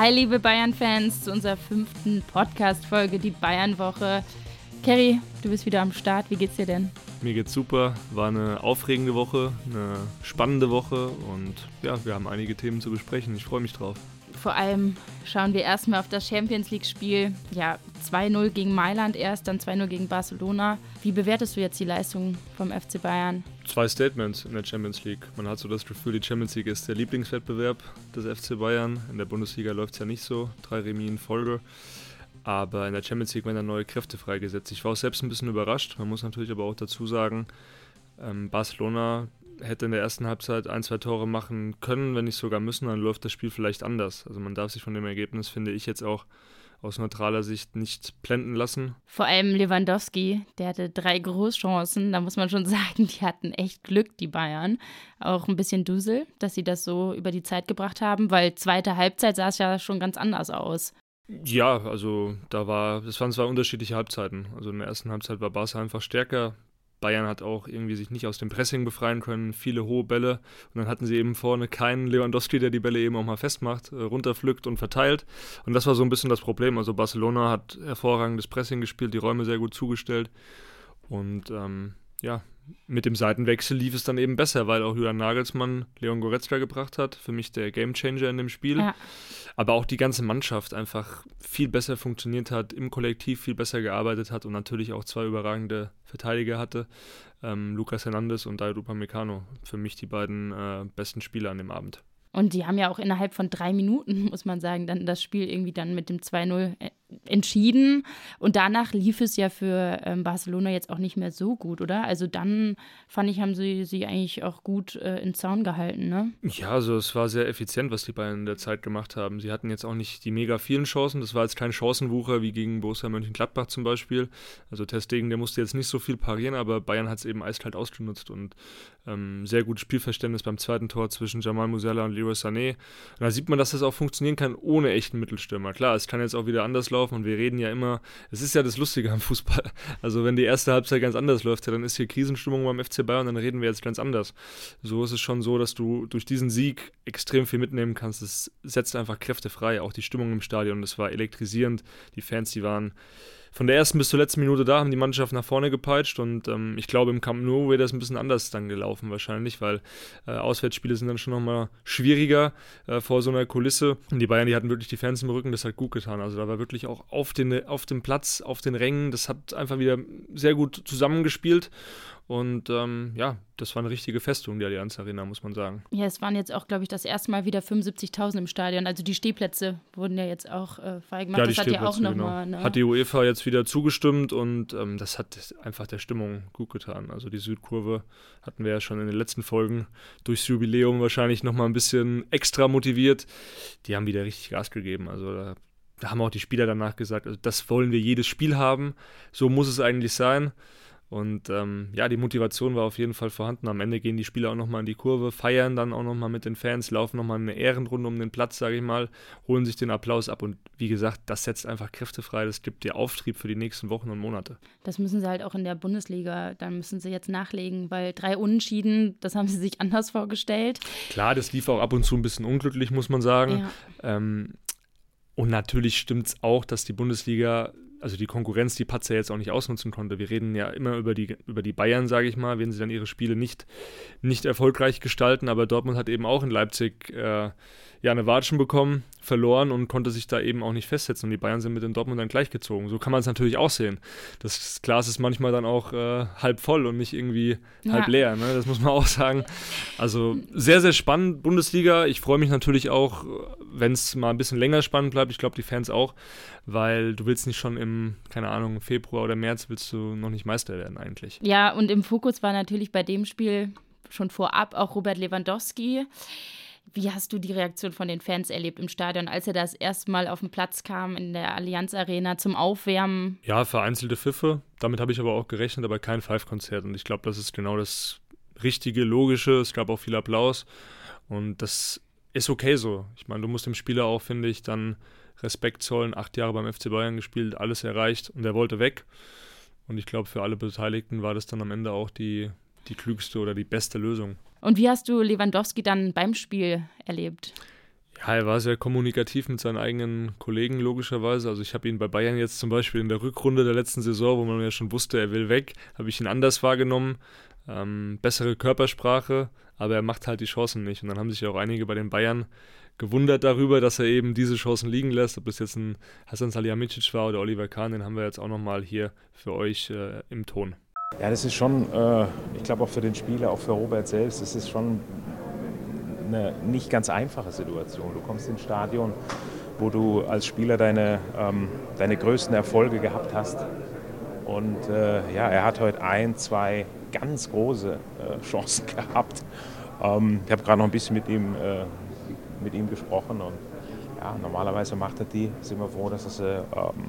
Hi, liebe Bayern-Fans, zu unserer fünften Podcast-Folge, die Bayern-Woche. Kerry, du bist wieder am Start. Wie geht's dir denn? Mir geht's super. War eine aufregende Woche, eine spannende Woche und ja, wir haben einige Themen zu besprechen. Ich freue mich drauf. Vor allem schauen wir erstmal auf das Champions League-Spiel. Ja, 2-0 gegen Mailand erst, dann 2-0 gegen Barcelona. Wie bewertest du jetzt die Leistung vom FC Bayern? Zwei Statements in der Champions League. Man hat so das Gefühl, die Champions League ist der Lieblingswettbewerb des FC Bayern. In der Bundesliga läuft es ja nicht so. Drei Remis in Folge. Aber in der Champions League werden dann neue Kräfte freigesetzt. Ich war auch selbst ein bisschen überrascht. Man muss natürlich aber auch dazu sagen, ähm, Barcelona hätte in der ersten Halbzeit ein, zwei Tore machen können, wenn nicht sogar müssen, dann läuft das Spiel vielleicht anders. Also man darf sich von dem Ergebnis, finde ich, jetzt auch aus neutraler Sicht nicht blenden lassen. Vor allem Lewandowski, der hatte drei Großchancen. Da muss man schon sagen, die hatten echt Glück, die Bayern. Auch ein bisschen Dusel, dass sie das so über die Zeit gebracht haben, weil zweite Halbzeit sah es ja schon ganz anders aus. Ja, also da war, das waren zwei unterschiedliche Halbzeiten. Also in der ersten Halbzeit war Barca einfach stärker, Bayern hat auch irgendwie sich nicht aus dem Pressing befreien können, viele hohe Bälle. Und dann hatten sie eben vorne keinen Lewandowski, der die Bälle eben auch mal festmacht, äh, runterpflückt und verteilt. Und das war so ein bisschen das Problem. Also Barcelona hat hervorragendes Pressing gespielt, die Räume sehr gut zugestellt. Und ähm, ja, mit dem Seitenwechsel lief es dann eben besser, weil auch Julian Nagelsmann Leon Goretzka gebracht hat. Für mich der Gamechanger in dem Spiel. Ja. Aber auch die ganze Mannschaft einfach viel besser funktioniert hat, im Kollektiv viel besser gearbeitet hat und natürlich auch zwei überragende Verteidiger hatte. Ähm, Lucas Hernandez und Dairo Upamecano. Für mich die beiden äh, besten Spieler an dem Abend. Und die haben ja auch innerhalb von drei Minuten, muss man sagen, dann das Spiel irgendwie dann mit dem 2-0 äh, entschieden. Und danach lief es ja für ähm, Barcelona jetzt auch nicht mehr so gut, oder? Also dann fand ich, haben sie sie eigentlich auch gut äh, in Zaun gehalten, ne? Ja, also es war sehr effizient, was die beiden in der Zeit gemacht haben. Sie hatten jetzt auch nicht die mega vielen Chancen. Das war jetzt kein Chancenwucher wie gegen Borussia Mönchengladbach zum Beispiel. Also Testegen, der musste jetzt nicht so viel parieren, aber Bayern hat es eben eiskalt ausgenutzt und ähm, sehr gutes Spielverständnis beim zweiten Tor zwischen Jamal Musiala und Leroy Sané. Und da sieht man, dass das auch funktionieren kann ohne echten Mittelstürmer. Klar, es kann jetzt auch wieder anders laufen laufen und wir reden ja immer, es ist ja das Lustige am Fußball. Also wenn die erste Halbzeit ganz anders läuft, dann ist hier Krisenstimmung beim FC Bayern, dann reden wir jetzt ganz anders. So ist es schon so, dass du durch diesen Sieg extrem viel mitnehmen kannst. Es setzt einfach Kräfte frei, auch die Stimmung im Stadion, das war elektrisierend. Die Fans, die waren von der ersten bis zur letzten Minute da haben die Mannschaft nach vorne gepeitscht und ähm, ich glaube im Camp Nou wäre das ein bisschen anders dann gelaufen wahrscheinlich, weil äh, Auswärtsspiele sind dann schon nochmal schwieriger äh, vor so einer Kulisse und die Bayern, die hatten wirklich die Fans im Rücken, das hat gut getan. Also da war wirklich auch auf, den, auf dem Platz, auf den Rängen, das hat einfach wieder sehr gut zusammengespielt und ähm, ja, das war eine richtige Festung, die Allianz Arena, muss man sagen. Ja, es waren jetzt auch, glaube ich, das erste Mal wieder 75.000 im Stadion. Also die Stehplätze wurden ja jetzt auch äh, freigemacht. Ja, das hat ja auch nochmal. Genau. Ne? Hat die UEFA jetzt wieder zugestimmt und ähm, das hat einfach der Stimmung gut getan. Also die Südkurve hatten wir ja schon in den letzten Folgen durchs Jubiläum wahrscheinlich nochmal ein bisschen extra motiviert. Die haben wieder richtig Gas gegeben. Also da da haben auch die Spieler danach gesagt, also das wollen wir jedes Spiel haben, so muss es eigentlich sein. Und ähm, ja, die Motivation war auf jeden Fall vorhanden. Am Ende gehen die Spieler auch nochmal in die Kurve, feiern dann auch nochmal mit den Fans, laufen nochmal eine Ehrenrunde um den Platz, sage ich mal, holen sich den Applaus ab. Und wie gesagt, das setzt einfach Kräfte frei. Das gibt dir Auftrieb für die nächsten Wochen und Monate. Das müssen sie halt auch in der Bundesliga, da müssen sie jetzt nachlegen, weil drei Unentschieden, das haben sie sich anders vorgestellt. Klar, das lief auch ab und zu ein bisschen unglücklich, muss man sagen. Ja. Ähm, und natürlich stimmt es auch, dass die Bundesliga also die Konkurrenz, die Patzer jetzt auch nicht ausnutzen konnte. Wir reden ja immer über die, über die Bayern, sage ich mal, wenn sie dann ihre Spiele nicht, nicht erfolgreich gestalten. Aber Dortmund hat eben auch in Leipzig äh, ja eine Watschen bekommen, verloren und konnte sich da eben auch nicht festsetzen. Und die Bayern sind mit den Dortmund dann gleichgezogen. So kann man es natürlich auch sehen. Das Glas ist manchmal dann auch äh, halb voll und nicht irgendwie ja. halb leer. Ne? Das muss man auch sagen. Also sehr, sehr spannend, Bundesliga. Ich freue mich natürlich auch, wenn es mal ein bisschen länger spannend bleibt. Ich glaube, die Fans auch, weil du willst nicht schon im, keine Ahnung, Februar oder März willst du noch nicht Meister werden eigentlich. Ja, und im Fokus war natürlich bei dem Spiel schon vorab auch Robert Lewandowski. Wie hast du die Reaktion von den Fans erlebt im Stadion, als er das erste Mal auf den Platz kam in der Allianz Arena zum Aufwärmen? Ja, vereinzelte Pfiffe. Damit habe ich aber auch gerechnet, aber kein Five-Konzert. Und ich glaube, das ist genau das Richtige, Logische. Es gab auch viel Applaus. Und das ist okay so. Ich meine, du musst dem Spieler auch, finde ich, dann Respekt zollen. Acht Jahre beim FC Bayern gespielt, alles erreicht und er wollte weg. Und ich glaube, für alle Beteiligten war das dann am Ende auch die, die klügste oder die beste Lösung. Und wie hast du Lewandowski dann beim Spiel erlebt? Ja, er war sehr kommunikativ mit seinen eigenen Kollegen, logischerweise. Also ich habe ihn bei Bayern jetzt zum Beispiel in der Rückrunde der letzten Saison, wo man ja schon wusste, er will weg, habe ich ihn anders wahrgenommen. Ähm, bessere Körpersprache, aber er macht halt die Chancen nicht. Und dann haben sich ja auch einige bei den Bayern gewundert darüber, dass er eben diese Chancen liegen lässt. Ob das jetzt ein Hassan Salihamidzic war oder Oliver Kahn, den haben wir jetzt auch nochmal hier für euch äh, im Ton. Ja, das ist schon, äh, ich glaube auch für den Spieler, auch für Robert selbst, das ist schon eine nicht ganz einfache Situation. Du kommst ins Stadion, wo du als Spieler deine, ähm, deine größten Erfolge gehabt hast. Und äh, ja, er hat heute ein, zwei ganz große äh, Chancen gehabt. Ähm, ich habe gerade noch ein bisschen mit ihm, mit ihm gesprochen und ja, normalerweise macht er die. Sind wir froh, dass er sie, ähm,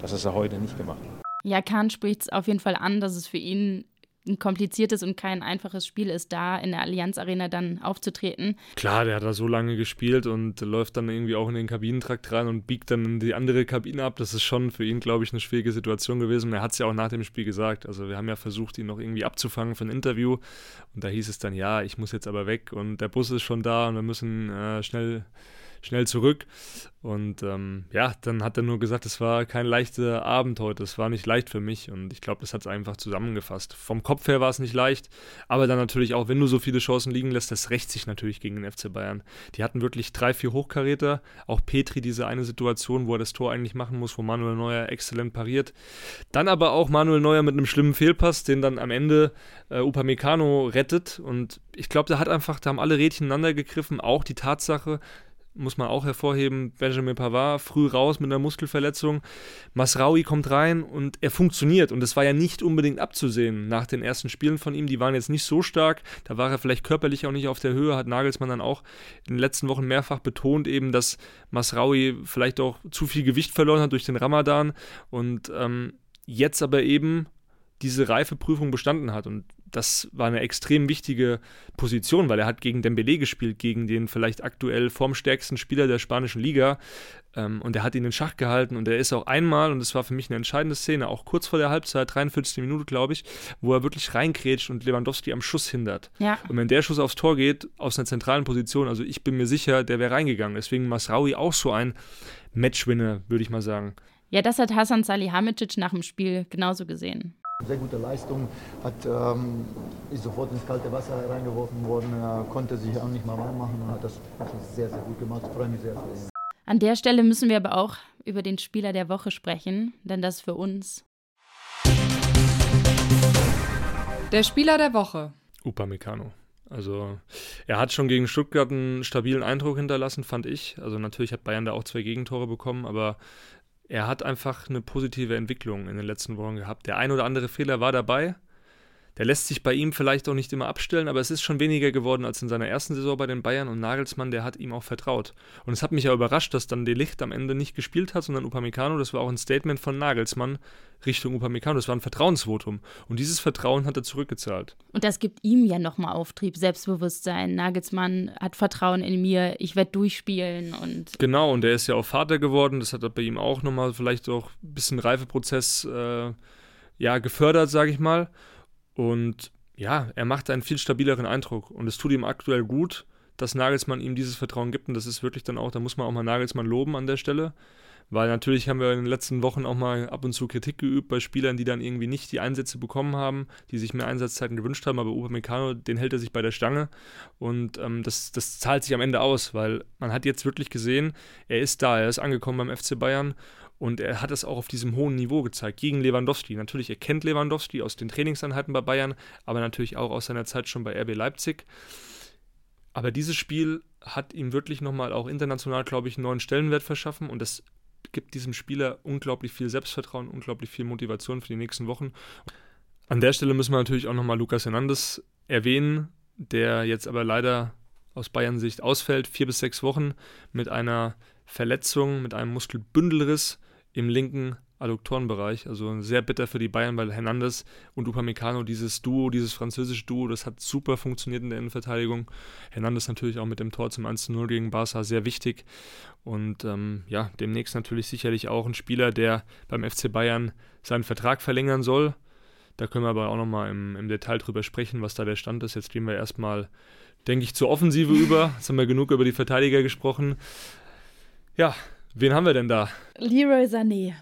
dass er sie heute nicht gemacht hat. Ja, Kahn spricht es auf jeden Fall an, dass es für ihn ein kompliziertes und kein einfaches Spiel ist, da in der Allianz Arena dann aufzutreten. Klar, der hat da so lange gespielt und läuft dann irgendwie auch in den Kabinentrakt rein und biegt dann in die andere Kabine ab. Das ist schon für ihn, glaube ich, eine schwierige Situation gewesen. Er hat es ja auch nach dem Spiel gesagt. Also wir haben ja versucht, ihn noch irgendwie abzufangen für ein Interview. Und da hieß es dann, ja, ich muss jetzt aber weg und der Bus ist schon da und wir müssen äh, schnell schnell zurück. Und ähm, ja, dann hat er nur gesagt, es war kein leichter Abend heute, es war nicht leicht für mich. Und ich glaube, das hat es einfach zusammengefasst. Vom Kopf her war es nicht leicht, aber dann natürlich auch, wenn du so viele Chancen liegen lässt, das rächt sich natürlich gegen den FC Bayern. Die hatten wirklich drei, vier Hochkaräter. Auch Petri, diese eine Situation, wo er das Tor eigentlich machen muss, wo Manuel Neuer exzellent pariert. Dann aber auch Manuel Neuer mit einem schlimmen Fehlpass, den dann am Ende äh, Upamecano rettet. Und ich glaube, da hat einfach, da haben alle Rädchen ineinander gegriffen. Auch die Tatsache, muss man auch hervorheben, Benjamin Pavard früh raus mit einer Muskelverletzung. Masraui kommt rein und er funktioniert. Und das war ja nicht unbedingt abzusehen nach den ersten Spielen von ihm. Die waren jetzt nicht so stark. Da war er vielleicht körperlich auch nicht auf der Höhe. Hat Nagelsmann dann auch in den letzten Wochen mehrfach betont, eben, dass Masraui vielleicht auch zu viel Gewicht verloren hat durch den Ramadan. Und ähm, jetzt aber eben diese Reifeprüfung bestanden hat. Und das war eine extrem wichtige Position, weil er hat gegen Dembele gespielt, gegen den vielleicht aktuell formstärksten Spieler der spanischen Liga. Ähm, und er hat ihn in Schach gehalten und er ist auch einmal, und das war für mich eine entscheidende Szene, auch kurz vor der Halbzeit, 43. Minute, glaube ich, wo er wirklich reinkrätscht und Lewandowski am Schuss hindert. Ja. Und wenn der Schuss aufs Tor geht, aus einer zentralen Position, also ich bin mir sicher, der wäre reingegangen. Deswegen Masraui auch so ein Matchwinner, würde ich mal sagen. Ja, das hat Hasan Salihamidzic nach dem Spiel genauso gesehen. Sehr gute Leistung, hat, ähm, ist sofort ins kalte Wasser reingeworfen worden, er konnte sich auch nicht mal warm machen und hat das sehr, sehr gut gemacht. Ich freue mich sehr für ihn. An der Stelle müssen wir aber auch über den Spieler der Woche sprechen, denn das für uns. Der Spieler der Woche. Upamecano. Also er hat schon gegen Stuttgart einen stabilen Eindruck hinterlassen, fand ich. Also natürlich hat Bayern da auch zwei Gegentore bekommen, aber er hat einfach eine positive Entwicklung in den letzten Wochen gehabt. Der ein oder andere Fehler war dabei. Der lässt sich bei ihm vielleicht auch nicht immer abstellen, aber es ist schon weniger geworden als in seiner ersten Saison bei den Bayern und Nagelsmann, der hat ihm auch vertraut. Und es hat mich ja überrascht, dass dann Delicht am Ende nicht gespielt hat, sondern Upamecano, das war auch ein Statement von Nagelsmann Richtung Upamecano, das war ein Vertrauensvotum und dieses Vertrauen hat er zurückgezahlt. Und das gibt ihm ja nochmal Auftrieb, Selbstbewusstsein. Nagelsmann hat Vertrauen in mir, ich werde durchspielen und... Genau, und er ist ja auch Vater geworden, das hat bei ihm auch nochmal vielleicht auch ein bisschen Reifeprozess äh, ja, gefördert, sage ich mal. Und ja, er macht einen viel stabileren Eindruck. Und es tut ihm aktuell gut, dass Nagelsmann ihm dieses Vertrauen gibt. Und das ist wirklich dann auch, da muss man auch mal Nagelsmann loben an der Stelle, weil natürlich haben wir in den letzten Wochen auch mal ab und zu Kritik geübt bei Spielern, die dann irgendwie nicht die Einsätze bekommen haben, die sich mehr Einsatzzeiten gewünscht haben, aber Upamecano, den hält er sich bei der Stange. Und ähm, das, das zahlt sich am Ende aus, weil man hat jetzt wirklich gesehen, er ist da, er ist angekommen beim FC Bayern und er hat es auch auf diesem hohen Niveau gezeigt, gegen Lewandowski. Natürlich, er kennt Lewandowski aus den Trainingseinheiten bei Bayern, aber natürlich auch aus seiner Zeit schon bei RB Leipzig. Aber dieses Spiel hat ihm wirklich nochmal auch international, glaube ich, einen neuen Stellenwert verschaffen und das gibt diesem Spieler unglaublich viel Selbstvertrauen, unglaublich viel Motivation für die nächsten Wochen. An der Stelle müssen wir natürlich auch nochmal Lukas Hernandez erwähnen, der jetzt aber leider aus Bayern Sicht ausfällt, vier bis sechs Wochen mit einer Verletzung, mit einem Muskelbündelriss im linken Adduktorenbereich. Also sehr bitter für die Bayern, weil Hernandez und Upamecano, dieses Duo, dieses französische Duo, das hat super funktioniert in der Innenverteidigung. Hernandez natürlich auch mit dem Tor zum 1-0 gegen Barca sehr wichtig. Und ähm, ja, demnächst natürlich sicherlich auch ein Spieler, der beim FC Bayern seinen Vertrag verlängern soll. Da können wir aber auch nochmal im, im Detail drüber sprechen, was da der Stand ist. Jetzt gehen wir erstmal, denke ich, zur Offensive über. Jetzt haben wir genug über die Verteidiger gesprochen. Ja, wen haben wir denn da? Leroy Sané.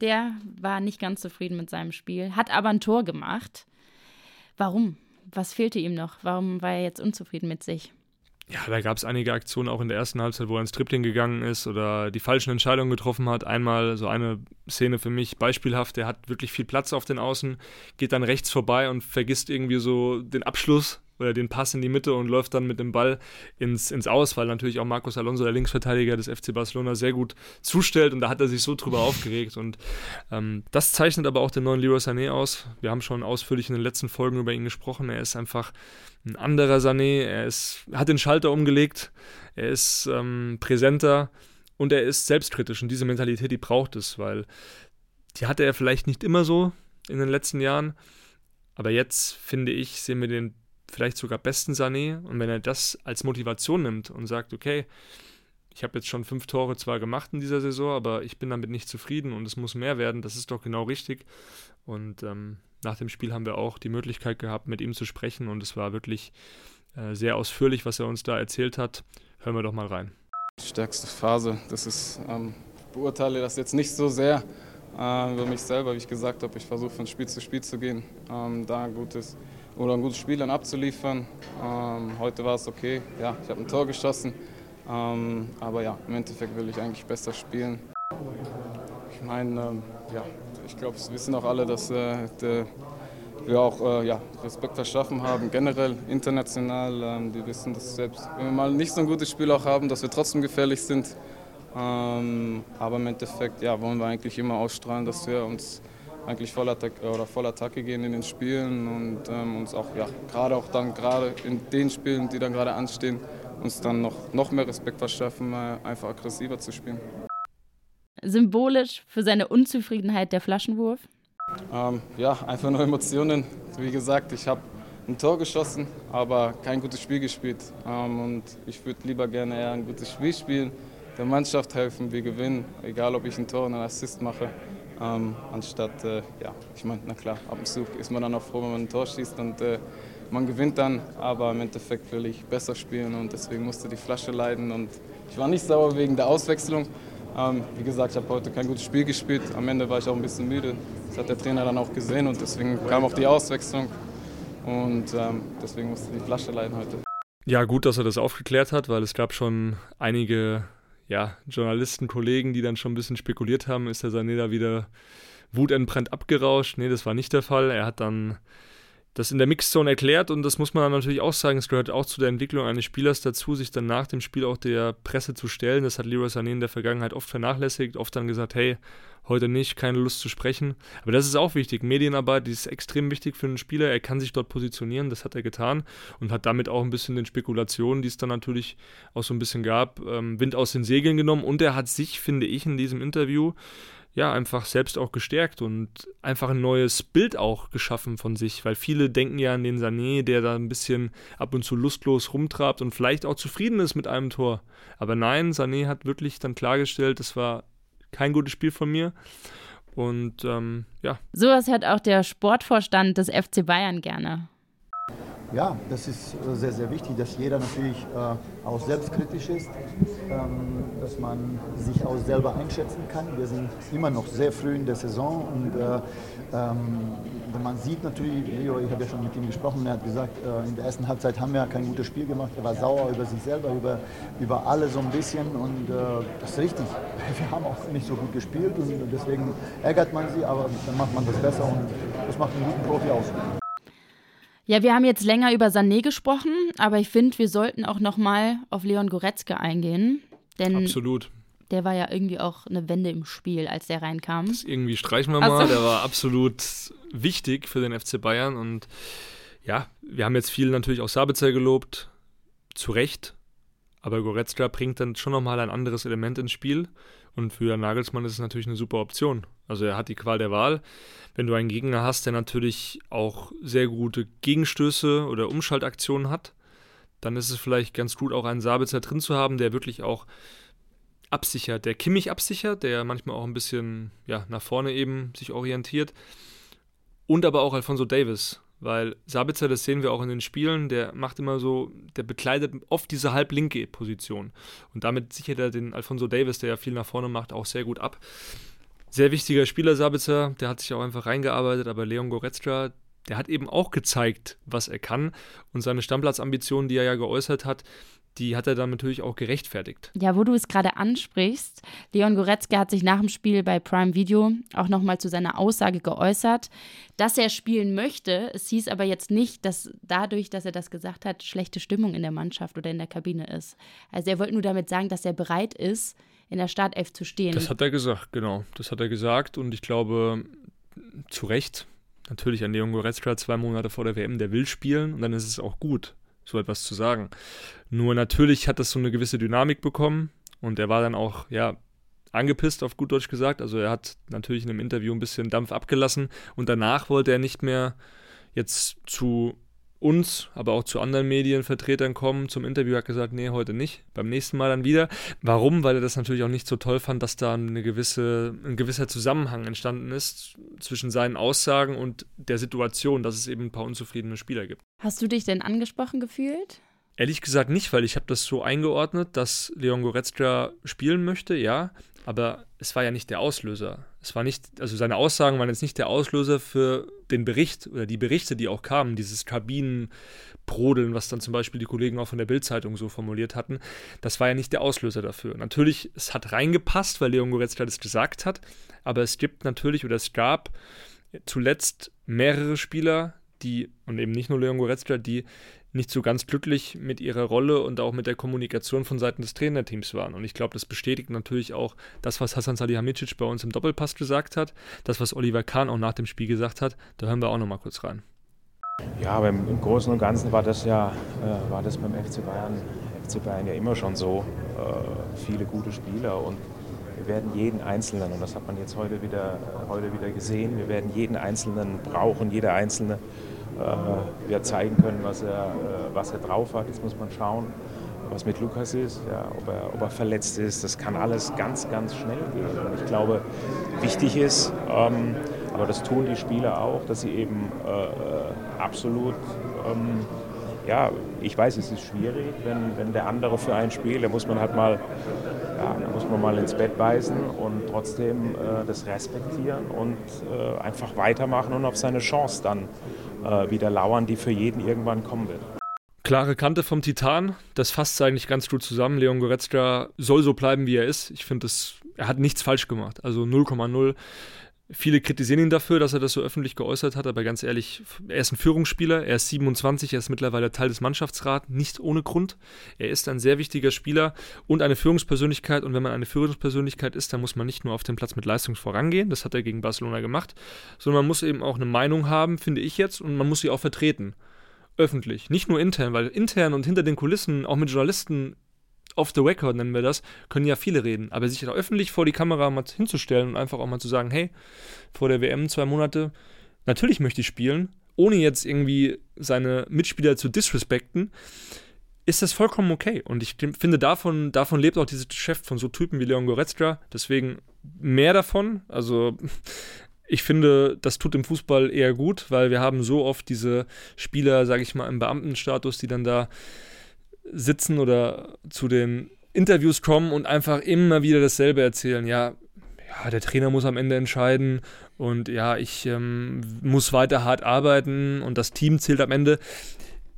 Der war nicht ganz zufrieden mit seinem Spiel, hat aber ein Tor gemacht. Warum? Was fehlte ihm noch? Warum war er jetzt unzufrieden mit sich? Ja, da gab es einige Aktionen auch in der ersten Halbzeit, wo er ins Tripling gegangen ist oder die falschen Entscheidungen getroffen hat. Einmal so eine Szene für mich beispielhaft, der hat wirklich viel Platz auf den Außen, geht dann rechts vorbei und vergisst irgendwie so den Abschluss oder den Pass in die Mitte und läuft dann mit dem Ball ins, ins Aus, weil natürlich auch Marcos Alonso, der Linksverteidiger des FC Barcelona, sehr gut zustellt und da hat er sich so drüber aufgeregt. Und ähm, das zeichnet aber auch den neuen Leroy Sané aus. Wir haben schon ausführlich in den letzten Folgen über ihn gesprochen. Er ist einfach ein anderer Sané, er ist, hat den Schalter umgelegt, er ist ähm, präsenter und er ist selbstkritisch. Und diese Mentalität, die braucht es, weil die hatte er vielleicht nicht immer so in den letzten Jahren, aber jetzt finde ich, sehen wir den vielleicht sogar besten Sané. Und wenn er das als Motivation nimmt und sagt, okay, ich habe jetzt schon fünf Tore zwar gemacht in dieser Saison, aber ich bin damit nicht zufrieden und es muss mehr werden, das ist doch genau richtig. Und ähm, nach dem Spiel haben wir auch die Möglichkeit gehabt, mit ihm zu sprechen und es war wirklich äh, sehr ausführlich, was er uns da erzählt hat. Hören wir doch mal rein. Stärkste Phase, das ist, ähm, beurteile das jetzt nicht so sehr äh, über mich selber, wie ich gesagt habe. Ich versuche von Spiel zu Spiel zu gehen, ähm, da ein gutes oder ein gutes Spiel dann abzuliefern. Ähm, heute war es okay, ja, ich habe ein Tor geschossen, ähm, aber ja, im Endeffekt will ich eigentlich besser spielen. Ich meine, ähm, ja, ich glaube, wir wissen auch alle, dass äh, der, wir auch äh, ja, Respekt verschaffen haben, generell international. Ähm, die wissen, dass selbst wenn wir mal nicht so ein gutes Spiel auch haben, dass wir trotzdem gefährlich sind. Ähm, aber im Endeffekt ja, wollen wir eigentlich immer ausstrahlen, dass wir uns eigentlich voll, Attack, oder voll Attacke gehen in den Spielen und ähm, uns auch, ja, gerade auch dann, gerade in den Spielen, die dann gerade anstehen, uns dann noch, noch mehr Respekt verschaffen, einfach aggressiver zu spielen. Symbolisch für seine Unzufriedenheit der Flaschenwurf? Ähm, ja, einfach nur Emotionen. Wie gesagt, ich habe ein Tor geschossen, aber kein gutes Spiel gespielt. Ähm, und ich würde lieber gerne eher ein gutes Spiel spielen, der Mannschaft helfen, wir gewinnen, egal ob ich ein Tor oder einen Assist mache. Ähm, anstatt, äh, ja, ich meine, na klar, ab und zu ist man dann auch froh, wenn man ein Tor schießt und äh, man gewinnt dann, aber im Endeffekt will ich besser spielen und deswegen musste die Flasche leiden und ich war nicht sauer wegen der Auswechslung. Ähm, wie gesagt, ich habe heute kein gutes Spiel gespielt, am Ende war ich auch ein bisschen müde, das hat der Trainer dann auch gesehen und deswegen kam auch die Auswechslung und ähm, deswegen musste die Flasche leiden heute. Ja, gut, dass er das aufgeklärt hat, weil es gab schon einige ja, Journalisten, Kollegen, die dann schon ein bisschen spekuliert haben, ist der Sané da wieder wutentbrennt abgerauscht. Nee, das war nicht der Fall. Er hat dann das in der Mixzone erklärt und das muss man dann natürlich auch sagen, es gehört auch zu der Entwicklung eines Spielers dazu, sich dann nach dem Spiel auch der Presse zu stellen. Das hat Leroy Sané in der Vergangenheit oft vernachlässigt, oft dann gesagt, hey, heute nicht, keine Lust zu sprechen. Aber das ist auch wichtig. Medienarbeit, die ist extrem wichtig für einen Spieler. Er kann sich dort positionieren, das hat er getan und hat damit auch ein bisschen den Spekulationen, die es dann natürlich auch so ein bisschen gab, ähm, Wind aus den Segeln genommen und er hat sich, finde ich, in diesem Interview ja, einfach selbst auch gestärkt und einfach ein neues Bild auch geschaffen von sich, weil viele denken ja an den Sané, der da ein bisschen ab und zu lustlos rumtrabt und vielleicht auch zufrieden ist mit einem Tor. Aber nein, Sané hat wirklich dann klargestellt, es war kein gutes Spiel von mir. Und ähm, ja. Sowas hört auch der Sportvorstand des FC Bayern gerne. Ja, das ist äh, sehr, sehr wichtig, dass jeder natürlich äh, auch selbstkritisch ist, ähm, dass man sich auch selber einschätzen kann. Wir sind immer noch sehr früh in der Saison und äh, ähm, man sieht natürlich, Leo, ich habe ja schon mit ihm gesprochen, er hat gesagt, äh, in der ersten Halbzeit haben wir kein gutes Spiel gemacht, er war sauer über sich selber, über, über alle so ein bisschen und äh, das ist richtig. Wir haben auch nicht so gut gespielt und deswegen ärgert man sie, aber dann macht man das besser und das macht einen guten Profi aus. Ja, wir haben jetzt länger über Sané gesprochen, aber ich finde, wir sollten auch noch mal auf Leon Goretzka eingehen. Denn absolut. Der war ja irgendwie auch eine Wende im Spiel, als der reinkam. Das irgendwie streichen wir mal. So. Der war absolut wichtig für den FC Bayern. Und ja, wir haben jetzt viel natürlich auch Sabitzer gelobt. Zu Recht. Aber Goretzka bringt dann schon nochmal ein anderes Element ins Spiel. Und für Nagelsmann ist es natürlich eine super Option. Also er hat die Qual der Wahl. Wenn du einen Gegner hast, der natürlich auch sehr gute Gegenstöße oder Umschaltaktionen hat, dann ist es vielleicht ganz gut, auch einen Sabitzer drin zu haben, der wirklich auch absichert, der Kimmich absichert, der manchmal auch ein bisschen ja, nach vorne eben sich orientiert. und aber auch Alfonso Davis. Weil Sabitzer, das sehen wir auch in den Spielen, der macht immer so, der bekleidet oft diese halblinke Position. Und damit sichert er den Alfonso Davis, der ja viel nach vorne macht, auch sehr gut ab. Sehr wichtiger Spieler, Sabitzer, der hat sich auch einfach reingearbeitet, aber Leon Goretzka, der hat eben auch gezeigt, was er kann. Und seine Stammplatzambitionen, die er ja geäußert hat, die hat er dann natürlich auch gerechtfertigt. Ja, wo du es gerade ansprichst, Leon Goretzka hat sich nach dem Spiel bei Prime Video auch nochmal zu seiner Aussage geäußert, dass er spielen möchte. Es hieß aber jetzt nicht, dass dadurch, dass er das gesagt hat, schlechte Stimmung in der Mannschaft oder in der Kabine ist. Also er wollte nur damit sagen, dass er bereit ist, in der Startelf zu stehen. Das hat er gesagt, genau. Das hat er gesagt und ich glaube, zu Recht. Natürlich an Leon Goretzka zwei Monate vor der WM, der will spielen und dann ist es auch gut so etwas zu sagen. Nur natürlich hat das so eine gewisse Dynamik bekommen und er war dann auch, ja, angepisst, auf gut Deutsch gesagt. Also er hat natürlich in einem Interview ein bisschen Dampf abgelassen und danach wollte er nicht mehr jetzt zu uns, aber auch zu anderen Medienvertretern kommen zum Interview, hat gesagt, nee, heute nicht, beim nächsten Mal dann wieder. Warum? Weil er das natürlich auch nicht so toll fand, dass da eine gewisse, ein gewisser Zusammenhang entstanden ist zwischen seinen Aussagen und der Situation, dass es eben ein paar unzufriedene Spieler gibt. Hast du dich denn angesprochen gefühlt? Ehrlich gesagt nicht, weil ich habe das so eingeordnet, dass Leon Goretzka spielen möchte, ja, aber es war ja nicht der Auslöser. Es war nicht, also seine Aussagen waren jetzt nicht der Auslöser für den Bericht oder die Berichte, die auch kamen, dieses Kabinenbrodeln, was dann zum Beispiel die Kollegen auch von der Bildzeitung so formuliert hatten. Das war ja nicht der Auslöser dafür. Natürlich, es hat reingepasst, weil Leon Goretzka das gesagt hat, aber es gibt natürlich oder es gab zuletzt mehrere Spieler, die, und eben nicht nur Leon Goretzka, die nicht so ganz glücklich mit ihrer Rolle und auch mit der Kommunikation von Seiten des Trainerteams waren. Und ich glaube, das bestätigt natürlich auch das, was Hassan Salihamidzic bei uns im Doppelpass gesagt hat, das, was Oliver Kahn auch nach dem Spiel gesagt hat. Da hören wir auch noch mal kurz rein. Ja, aber im, Großen und Ganzen war das ja äh, war das beim FC Bayern, FC Bayern ja immer schon so. Äh, viele gute Spieler und wir werden jeden Einzelnen, und das hat man jetzt heute wieder, heute wieder gesehen, wir werden jeden Einzelnen brauchen, jeder Einzelne äh, wir zeigen können, was er, äh, was er drauf hat. Jetzt muss man schauen, was mit Lukas ist, ja, ob, er, ob er verletzt ist. Das kann alles ganz, ganz schnell gehen. Und ich glaube, wichtig ist, ähm, aber das tun die Spieler auch, dass sie eben äh, absolut, ähm, ja, ich weiß, es ist schwierig, wenn, wenn der andere für einen spielt, da muss man halt mal, ja, da muss man mal ins Bett beißen und trotzdem äh, das respektieren und äh, einfach weitermachen und auf seine Chance dann äh, wieder lauern, die für jeden irgendwann kommen wird. Klare Kante vom Titan, das fasst eigentlich ganz gut zusammen. Leon Goretzka soll so bleiben, wie er ist. Ich finde, er hat nichts falsch gemacht. Also 0,0 Viele kritisieren ihn dafür, dass er das so öffentlich geäußert hat, aber ganz ehrlich, er ist ein Führungsspieler, er ist 27, er ist mittlerweile Teil des Mannschaftsrats, nicht ohne Grund. Er ist ein sehr wichtiger Spieler und eine Führungspersönlichkeit und wenn man eine Führungspersönlichkeit ist, dann muss man nicht nur auf dem Platz mit Leistung vorangehen, das hat er gegen Barcelona gemacht, sondern man muss eben auch eine Meinung haben, finde ich jetzt, und man muss sie auch vertreten. Öffentlich, nicht nur intern, weil intern und hinter den Kulissen, auch mit Journalisten, off the record nennen wir das, können ja viele reden. Aber sich da öffentlich vor die Kamera mal hinzustellen und einfach auch mal zu sagen, hey, vor der WM zwei Monate, natürlich möchte ich spielen, ohne jetzt irgendwie seine Mitspieler zu disrespekten, ist das vollkommen okay. Und ich finde, davon, davon lebt auch dieses Geschäft von so Typen wie Leon Goretzka. Deswegen mehr davon. Also ich finde, das tut dem Fußball eher gut, weil wir haben so oft diese Spieler, sage ich mal, im Beamtenstatus, die dann da sitzen oder zu den Interviews kommen und einfach immer wieder dasselbe erzählen. Ja, ja der Trainer muss am Ende entscheiden und ja, ich ähm, muss weiter hart arbeiten und das Team zählt am Ende.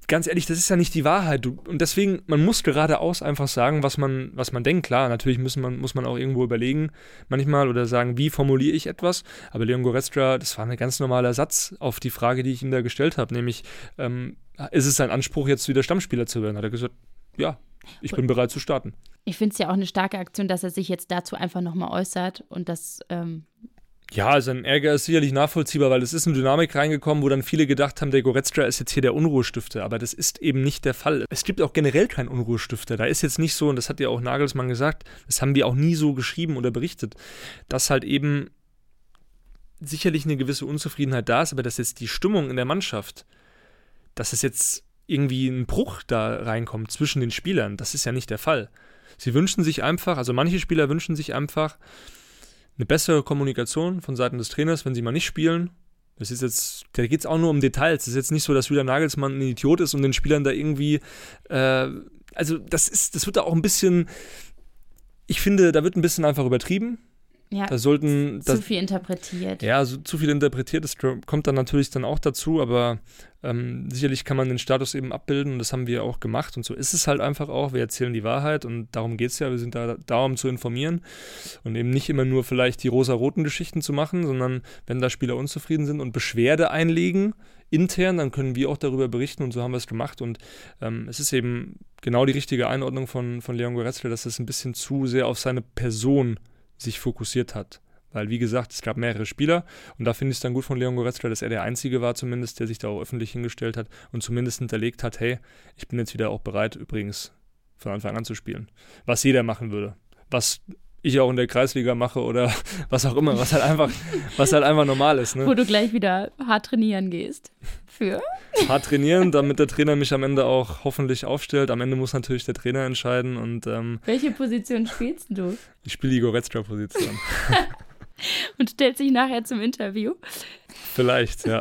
Ganz ehrlich, das ist ja nicht die Wahrheit. Und deswegen, man muss geradeaus einfach sagen, was man, was man denkt. Klar, natürlich muss man, muss man auch irgendwo überlegen, manchmal, oder sagen, wie formuliere ich etwas. Aber Leon Goretzka, das war ein ganz normaler Satz auf die Frage, die ich ihm da gestellt habe, nämlich, ähm, ist es sein Anspruch, jetzt wieder Stammspieler zu werden? Hat er gesagt, ja, ich bin bereit zu starten. Ich finde es ja auch eine starke Aktion, dass er sich jetzt dazu einfach nochmal äußert und das. Ähm ja, sein Ärger ist sicherlich nachvollziehbar, weil es ist eine Dynamik reingekommen, wo dann viele gedacht haben, der Goretzka ist jetzt hier der Unruhestifter, aber das ist eben nicht der Fall. Es gibt auch generell keinen Unruhestifter. Da ist jetzt nicht so, und das hat ja auch Nagelsmann gesagt, das haben wir auch nie so geschrieben oder berichtet, dass halt eben sicherlich eine gewisse Unzufriedenheit da ist, aber dass jetzt die Stimmung in der Mannschaft dass es jetzt irgendwie ein Bruch da reinkommt zwischen den Spielern. Das ist ja nicht der Fall. Sie wünschen sich einfach, also manche Spieler wünschen sich einfach eine bessere Kommunikation von Seiten des Trainers, wenn sie mal nicht spielen. Das ist jetzt, da geht es auch nur um Details. Es ist jetzt nicht so, dass Julian Nagelsmann ein Idiot ist und den Spielern da irgendwie, äh, also das ist, das wird da auch ein bisschen, ich finde, da wird ein bisschen einfach übertrieben. Ja, Da sollten, zu das, viel interpretiert. ja, so, zu viel interpretiert, das kommt dann natürlich dann auch dazu, aber ähm, sicherlich kann man den Status eben abbilden und das haben wir auch gemacht und so ist es halt einfach auch. Wir erzählen die Wahrheit und darum geht es ja. Wir sind da, da, um zu informieren und eben nicht immer nur vielleicht die rosa-roten Geschichten zu machen, sondern wenn da Spieler unzufrieden sind und Beschwerde einlegen intern, dann können wir auch darüber berichten und so haben wir es gemacht und ähm, es ist eben genau die richtige Einordnung von, von Leon Goretzka, dass es ein bisschen zu sehr auf seine Person sich fokussiert hat. Weil, wie gesagt, es gab mehrere Spieler und da finde ich es dann gut von Leon Goretzka, dass er der Einzige war zumindest, der sich da auch öffentlich hingestellt hat und zumindest hinterlegt hat, hey, ich bin jetzt wieder auch bereit, übrigens von Anfang an zu spielen. Was jeder machen würde. Was ich auch in der Kreisliga mache oder was auch immer, was halt einfach, was halt einfach normal ist. Ne? Wo du gleich wieder hart trainieren gehst. Für? hart trainieren, damit der Trainer mich am Ende auch hoffentlich aufstellt. Am Ende muss natürlich der Trainer entscheiden und ähm, Welche Position spielst du? ich spiele die Goretzka-Position. Und stellst dich nachher zum Interview? Vielleicht, ja.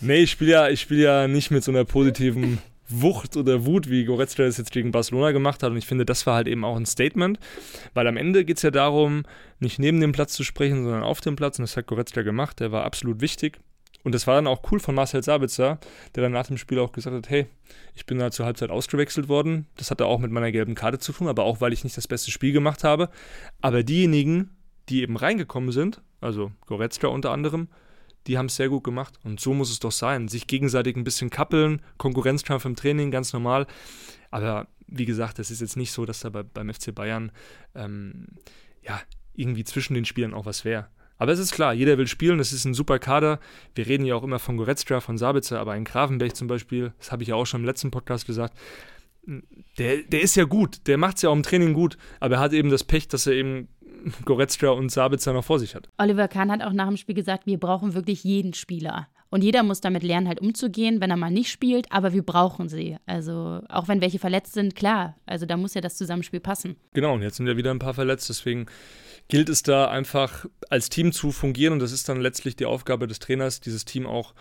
nee, ich spiele ja, ich spiel ja nicht mit so einer positiven Wucht oder Wut, wie Goretzka das jetzt gegen Barcelona gemacht hat. Und ich finde, das war halt eben auch ein Statement, weil am Ende geht es ja darum, nicht neben dem Platz zu sprechen, sondern auf dem Platz. Und das hat Goretzka gemacht. Der war absolut wichtig. Und das war dann auch cool von Marcel Sabitzer, der dann nach dem Spiel auch gesagt hat, hey, ich bin da zur Halbzeit ausgewechselt worden. Das hatte auch mit meiner gelben Karte zu tun, aber auch, weil ich nicht das beste Spiel gemacht habe. Aber diejenigen, die eben reingekommen sind, also Goretzka unter anderem, die haben es sehr gut gemacht. Und so muss es doch sein. Sich gegenseitig ein bisschen kappeln, Konkurrenzkampf im Training, ganz normal. Aber wie gesagt, es ist jetzt nicht so, dass da bei, beim FC Bayern ähm, ja, irgendwie zwischen den Spielern auch was wäre. Aber es ist klar, jeder will spielen, es ist ein super Kader. Wir reden ja auch immer von Goretzka, von Sabitzer, aber ein Gravenberg zum Beispiel, das habe ich ja auch schon im letzten Podcast gesagt, der, der ist ja gut, der macht es ja auch im Training gut, aber er hat eben das Pech, dass er eben Goretzka und Sabitzer noch vor sich hat. Oliver Kahn hat auch nach dem Spiel gesagt, wir brauchen wirklich jeden Spieler. Und jeder muss damit lernen, halt umzugehen, wenn er mal nicht spielt, aber wir brauchen sie. Also auch wenn welche verletzt sind, klar. Also da muss ja das Zusammenspiel passen. Genau, und jetzt sind ja wieder ein paar verletzt, deswegen gilt es da einfach als Team zu fungieren und das ist dann letztlich die Aufgabe des Trainers, dieses Team auch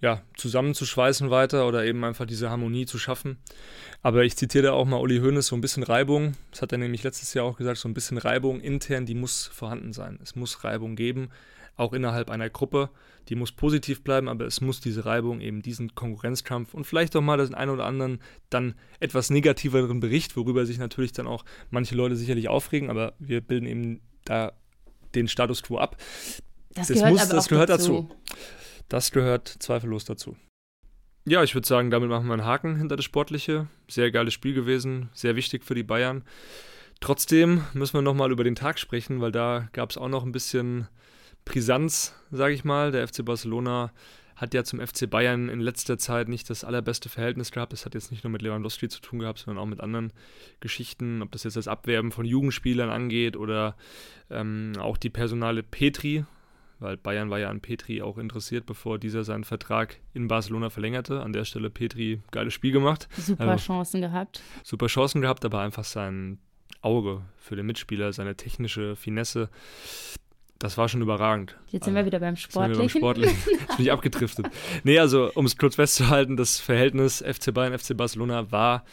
ja, zusammenzuschweißen weiter oder eben einfach diese Harmonie zu schaffen. Aber ich zitiere da auch mal Uli Hoeneß, so ein bisschen Reibung, das hat er nämlich letztes Jahr auch gesagt, so ein bisschen Reibung intern, die muss vorhanden sein. Es muss Reibung geben, auch innerhalb einer Gruppe. Die muss positiv bleiben, aber es muss diese Reibung, eben diesen Konkurrenzkampf und vielleicht auch mal den einen oder anderen dann etwas negativeren Bericht, worüber sich natürlich dann auch manche Leute sicherlich aufregen, aber wir bilden eben da den Status quo ab. Das, Das gehört muss- das gehört dazu. Das gehört zweifellos dazu. Ja, ich würde sagen, damit machen wir einen Haken hinter das Sportliche. Sehr geiles Spiel gewesen, sehr wichtig für die Bayern. Trotzdem müssen wir nochmal über den Tag sprechen, weil da gab es auch noch ein bisschen Brisanz, sage ich mal. Der FC Barcelona hat ja zum FC Bayern in letzter Zeit nicht das allerbeste Verhältnis gehabt. Das hat jetzt nicht nur mit Lewandowski zu tun gehabt, sondern auch mit anderen Geschichten, ob das jetzt das Abwerben von Jugendspielern angeht oder ähm, auch die Personale Petri, weil Bayern war ja an Petri auch interessiert, bevor dieser seinen Vertrag in Barcelona verlängerte. An der Stelle Petri geiles Spiel gemacht, Super Also- Chancen gehabt. super Chancen gehabt, aber einfach sein Auge für den Mitspieler, seine technische Finesse, das war schon überragend. Jetzt sind wir wieder beim Jetzt sind wir beim Sportlichen. Sportlichen. Jetzt bin ich abgedriftet. Nee, also um es kurz festzuhalten, das Verhältnis FC Bayern, FC Barcelona war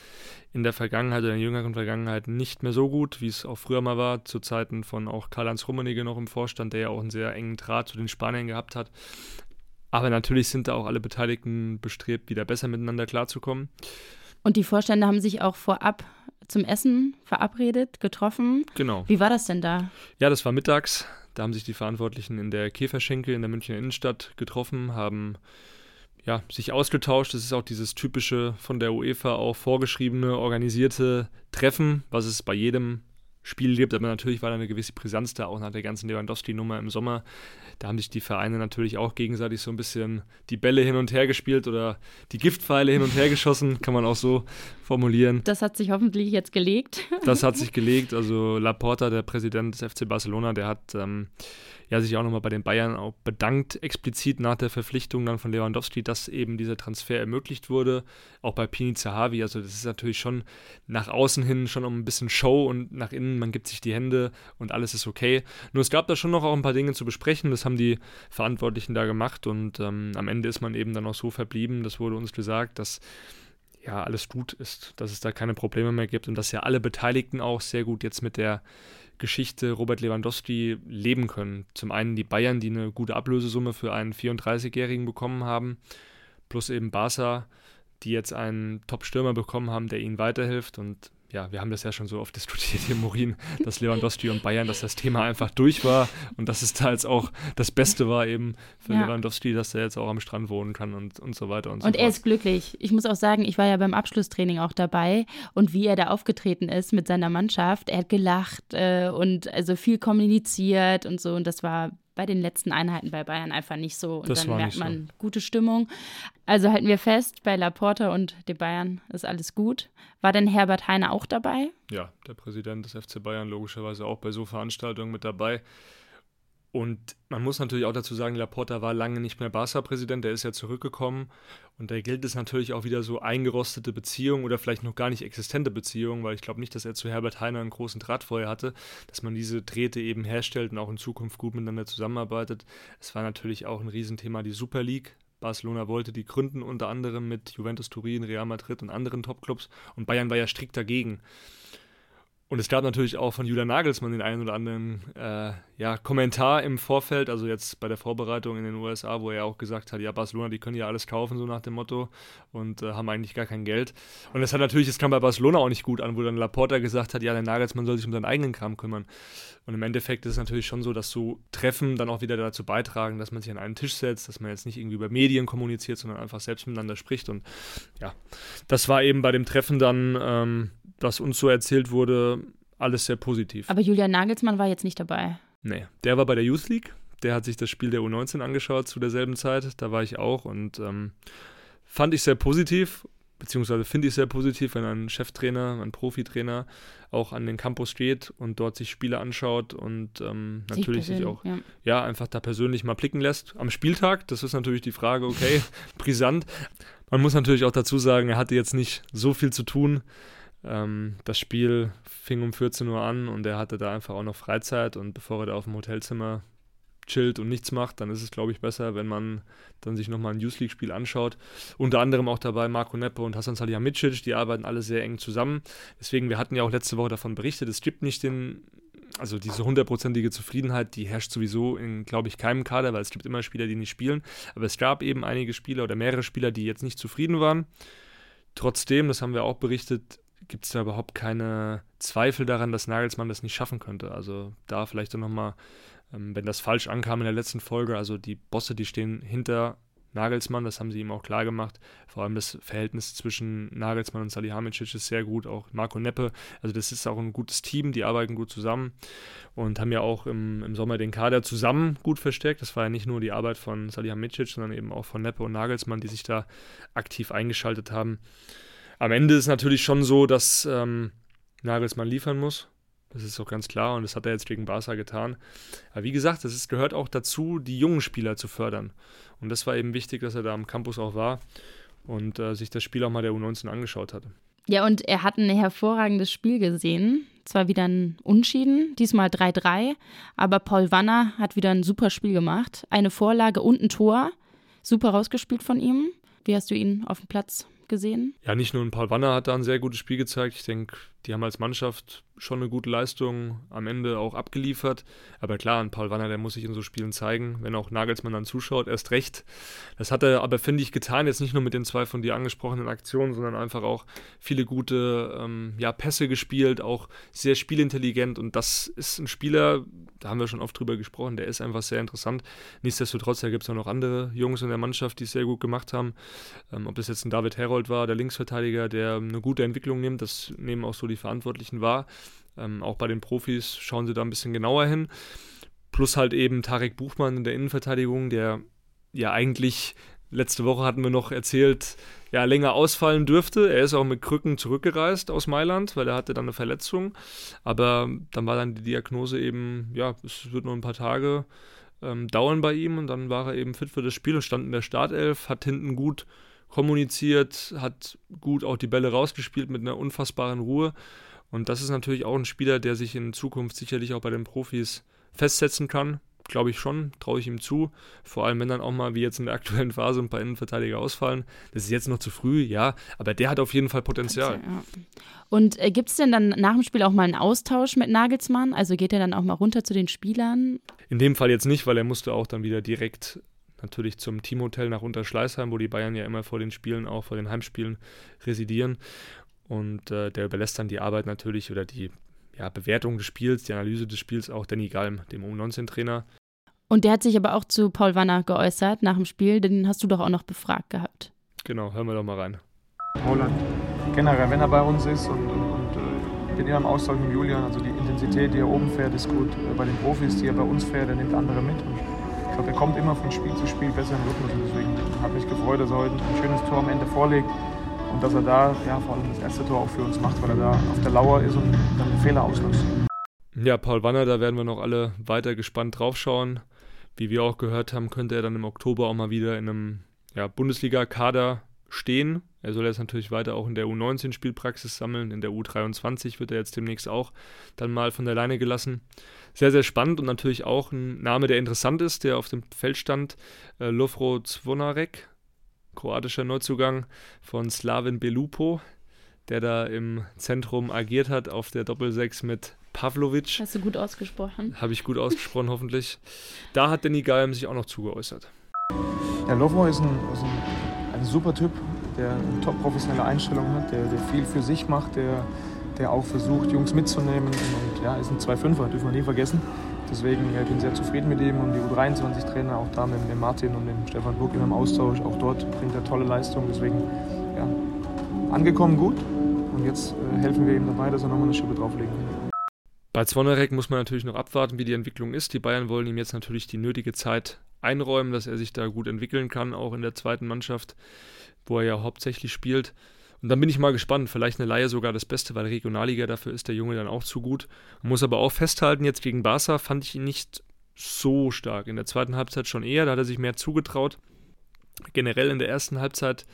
in der Vergangenheit oder in der jüngeren Vergangenheit nicht mehr so gut, wie es auch früher mal war, zu Zeiten von auch Karl-Heinz Rummenigge noch im Vorstand, der ja auch einen sehr engen Draht zu den Spaniern gehabt hat. Aber natürlich sind da auch alle Beteiligten bestrebt, wieder besser miteinander klarzukommen. Und die Vorstände haben sich auch vorab zum Essen verabredet, getroffen. Genau. Wie war das denn da? Ja, das war mittags. Da haben sich die Verantwortlichen in der Käferschenke in der Münchner Innenstadt getroffen, haben ja, sich ausgetauscht. Das ist auch dieses typische von der UEFA auch vorgeschriebene, organisierte Treffen, was es bei jedem Spiel gibt. Aber natürlich war da eine gewisse Brisanz da, auch nach der ganzen Lewandowski-Nummer im Sommer. Da haben sich die Vereine natürlich auch gegenseitig so ein bisschen die Bälle hin und her gespielt oder die Giftpfeile hin und her geschossen, kann man auch so formulieren. Das hat sich hoffentlich jetzt gelegt. Das hat sich gelegt. Also Laporta, der Präsident des FC Barcelona, der hat ähm, ja, sich auch nochmal bei den Bayern auch bedankt, explizit nach der Verpflichtung dann von Lewandowski, dass eben dieser Transfer ermöglicht wurde. Auch bei Pini Zahavi, also das ist natürlich schon nach außen hin schon um ein bisschen Show und nach innen, man gibt sich die Hände und alles ist okay. Nur es gab da schon noch auch ein paar Dinge zu besprechen, das haben die Verantwortlichen da gemacht und ähm, am Ende ist man eben dann auch so verblieben, das wurde uns gesagt, dass ja alles gut ist, dass es da keine Probleme mehr gibt und dass ja alle Beteiligten auch sehr gut jetzt mit der Geschichte Robert Lewandowski leben können. Zum einen die Bayern, die eine gute Ablösesumme für einen 34-Jährigen bekommen haben, plus eben Barca, die jetzt einen Top-Stürmer bekommen haben, der ihnen weiterhilft und ja, wir haben das ja schon so oft diskutiert hier, Morin, dass Lewandowski und Bayern, dass das Thema einfach durch war und dass es da jetzt auch das Beste war eben für ja. Lewandowski, dass er jetzt auch am Strand wohnen kann und, und so weiter und so Und er ist glücklich. Ich muss auch sagen, ich war ja beim Abschlusstraining auch dabei und wie er da aufgetreten ist mit seiner Mannschaft, er hat gelacht äh, und also viel kommuniziert und so und das war bei den letzten Einheiten bei Bayern einfach nicht so. Und das dann merkt man so. gute Stimmung. Also halten wir fest, bei Laporta und den Bayern ist alles gut. War denn Herbert Heine auch dabei? Ja, der Präsident des FC Bayern logischerweise auch bei so Veranstaltungen mit dabei. Und man muss natürlich auch dazu sagen, Laporta war lange nicht mehr Barca-Präsident, der ist ja zurückgekommen. Und da gilt es natürlich auch wieder so eingerostete Beziehungen oder vielleicht noch gar nicht existente Beziehungen, weil ich glaube nicht, dass er zu Herbert Heiner einen großen Draht vorher hatte, dass man diese Drähte eben herstellt und auch in Zukunft gut miteinander zusammenarbeitet. Es war natürlich auch ein Riesenthema die Super League. Barcelona wollte die gründen, unter anderem mit Juventus Turin, Real Madrid und anderen Topclubs. Und Bayern war ja strikt dagegen. Und es gab natürlich auch von Julian Nagelsmann den einen oder anderen äh, ja, Kommentar im Vorfeld, also jetzt bei der Vorbereitung in den USA, wo er auch gesagt hat, ja, Barcelona, die können ja alles kaufen, so nach dem Motto, und äh, haben eigentlich gar kein Geld. Und das hat natürlich, es kam bei Barcelona auch nicht gut an, wo dann Laporta gesagt hat, ja, der Nagelsmann soll sich um seinen eigenen Kram kümmern. Und im Endeffekt ist es natürlich schon so, dass so Treffen dann auch wieder dazu beitragen, dass man sich an einen Tisch setzt, dass man jetzt nicht irgendwie über Medien kommuniziert, sondern einfach selbst miteinander spricht. Und ja, das war eben bei dem Treffen dann, ähm, was uns so erzählt wurde, alles sehr positiv. Aber Julian Nagelsmann war jetzt nicht dabei. Nee, der war bei der Youth League. Der hat sich das Spiel der U19 angeschaut zu derselben Zeit. Da war ich auch und ähm, fand ich sehr positiv, beziehungsweise finde ich sehr positiv, wenn ein Cheftrainer, ein Profitrainer auch an den Campus steht und dort sich Spiele anschaut und ähm, natürlich sich auch ja. ja. einfach da persönlich mal blicken lässt. Am Spieltag, das ist natürlich die Frage, okay, brisant. Man muss natürlich auch dazu sagen, er hatte jetzt nicht so viel zu tun. Ähm, das Spiel fing um 14 Uhr an und er hatte da einfach auch noch Freizeit und bevor er da auf dem Hotelzimmer chillt und nichts macht, dann ist es, glaube ich, besser, wenn man dann sich nochmal ein Youth League-Spiel anschaut. Unter anderem auch dabei Marco Neppe und Hasan Salihamidzic, die arbeiten alle sehr eng zusammen. Deswegen, wir hatten ja auch letzte Woche davon berichtet, es gibt nicht den, also diese hundertprozentige Zufriedenheit, die herrscht sowieso in, glaube ich, keinem Kader, weil es gibt immer Spieler, die nicht spielen. Aber es gab eben einige Spieler oder mehrere Spieler, die jetzt nicht zufrieden waren. Trotzdem, das haben wir auch berichtet, gibt es da überhaupt keine Zweifel daran, dass Nagelsmann das nicht schaffen könnte. Also da vielleicht dann nochmal, ähm, wenn das falsch ankam in der letzten Folge, also die Bosse, die stehen hinter Nagelsmann, das haben sie ihm auch klar gemacht. Vor allem das Verhältnis zwischen Nagelsmann und Salihamidzic ist sehr gut, auch Marco Neppe. Also das ist auch ein gutes Team, die arbeiten gut zusammen und haben ja auch im, im Sommer den Kader zusammen gut verstärkt. Das war ja nicht nur die Arbeit von Salihamidzic, sondern eben auch von Neppe und Nagelsmann, die sich da aktiv eingeschaltet haben am Ende ist natürlich schon so, dass ähm, Nagelsmann liefern muss. Das ist auch ganz klar und das hat er jetzt gegen Barca getan. Aber wie gesagt, es gehört auch dazu, die jungen Spieler zu fördern. Und das war eben wichtig, dass er da am Campus auch war und äh, sich das Spiel auch mal der U19 angeschaut hatte. Ja, und er hat ein hervorragendes Spiel gesehen. Zwar wieder ein Unschieden, diesmal 3-3, aber Paul Wanner hat wieder ein super Spiel gemacht. Eine Vorlage und ein Tor. Super rausgespielt von ihm. Wie hast du ihn auf dem Platz gesehen? Ja, nicht nur ein Paul Wanner hat da ein sehr gutes Spiel gezeigt. Ich denke, die haben als Mannschaft schon eine gute Leistung am Ende auch abgeliefert. Aber klar, ein Paul Wanner, der muss sich in so Spielen zeigen, wenn auch Nagelsmann dann zuschaut, erst recht. Das hat er aber, finde ich, getan, jetzt nicht nur mit den zwei von dir angesprochenen Aktionen, sondern einfach auch viele gute ähm, ja, Pässe gespielt, auch sehr spielintelligent. Und das ist ein Spieler, da haben wir schon oft drüber gesprochen, der ist einfach sehr interessant. Nichtsdestotrotz, da gibt es auch noch andere Jungs in der Mannschaft, die es sehr gut gemacht haben. Ähm, ob das jetzt ein David Herold war, der Linksverteidiger, der eine gute Entwicklung nimmt, das nehmen auch so die Verantwortlichen wahr. Ähm, auch bei den Profis schauen sie da ein bisschen genauer hin. Plus halt eben Tarek Buchmann in der Innenverteidigung, der ja eigentlich letzte Woche hatten wir noch erzählt, ja, länger ausfallen dürfte. Er ist auch mit Krücken zurückgereist aus Mailand, weil er hatte dann eine Verletzung. Aber dann war dann die Diagnose eben, ja, es wird nur ein paar Tage ähm, dauern bei ihm und dann war er eben fit für das Spiel und stand in der Startelf, hat hinten gut kommuniziert, hat gut auch die Bälle rausgespielt mit einer unfassbaren Ruhe. Und das ist natürlich auch ein Spieler, der sich in Zukunft sicherlich auch bei den Profis festsetzen kann glaube ich schon, traue ich ihm zu. Vor allem, wenn dann auch mal, wie jetzt in der aktuellen Phase, ein paar Innenverteidiger ausfallen. Das ist jetzt noch zu früh, ja, aber der hat auf jeden Fall Potenzial. Ja. Und äh, gibt es denn dann nach dem Spiel auch mal einen Austausch mit Nagelsmann? Also geht er dann auch mal runter zu den Spielern? In dem Fall jetzt nicht, weil er musste auch dann wieder direkt natürlich zum Teamhotel nach Unterschleißheim, wo die Bayern ja immer vor den Spielen, auch vor den Heimspielen residieren. Und äh, der überlässt dann die Arbeit natürlich oder die ja, Bewertung des Spiels, die Analyse des Spiels auch Danny Galm, dem U19-Trainer. Und der hat sich aber auch zu Paul Wanner geäußert nach dem Spiel, den hast du doch auch noch befragt gehabt. Genau, hören wir doch mal rein. Paul hat generell, wenn er bei uns ist und, und, und äh, bin immer im Austausch mit Julian, also die Intensität, die er oben fährt, ist gut. Bei den Profis, die er bei uns fährt, er nimmt andere mit. Und ich glaube, er kommt immer von Spiel zu Spiel besser in Rhythmus. Und deswegen habe ich mich gefreut, dass er heute ein schönes Tor am Ende vorlegt und dass er da ja, vor allem das erste Tor auch für uns macht, weil er da auf der Lauer ist und dann einen Fehler auslöst. Ja, Paul Wanner, da werden wir noch alle weiter gespannt draufschauen. Wie wir auch gehört haben, könnte er dann im Oktober auch mal wieder in einem ja, Bundesliga-Kader stehen. Er soll jetzt natürlich weiter auch in der U19-Spielpraxis sammeln. In der U23 wird er jetzt demnächst auch dann mal von der Leine gelassen. Sehr, sehr spannend und natürlich auch ein Name, der interessant ist, der auf dem Feld stand. Äh, Lovro Zvonarek, kroatischer Neuzugang von Slavin Belupo, der da im Zentrum agiert hat auf der Doppelsechs mit Pavlovic. Hast du gut ausgesprochen? Habe ich gut ausgesprochen, hoffentlich. Da hat Danny Galm sich auch noch zugeäußert. Ja, Lovro ist, ein, ist ein, ein, super Typ, der eine top professionelle Einstellung hat, der, der viel für sich macht, der, der auch versucht, Jungs mitzunehmen. Und ja, ist ein 2-5er, dürfen wir nie vergessen. Deswegen ja, ich bin sehr zufrieden mit ihm und die U23-Trainer, auch da mit, mit Martin und dem Stefan Burg im Austausch. Auch dort bringt er tolle Leistungen. Deswegen ja, angekommen gut und jetzt äh, helfen wir ihm dabei, dass er nochmal eine Schippe drauflegen kann. Bei Zwonerek muss man natürlich noch abwarten, wie die Entwicklung ist. Die Bayern wollen ihm jetzt natürlich die nötige Zeit einräumen, dass er sich da gut entwickeln kann, auch in der zweiten Mannschaft, wo er ja hauptsächlich spielt. Und dann bin ich mal gespannt, vielleicht eine Laie sogar das Beste, weil Regionalliga dafür ist der Junge dann auch zu gut. Muss aber auch festhalten, jetzt gegen Barca fand ich ihn nicht so stark. In der zweiten Halbzeit schon eher, da hat er sich mehr zugetraut. Generell in der ersten Halbzeit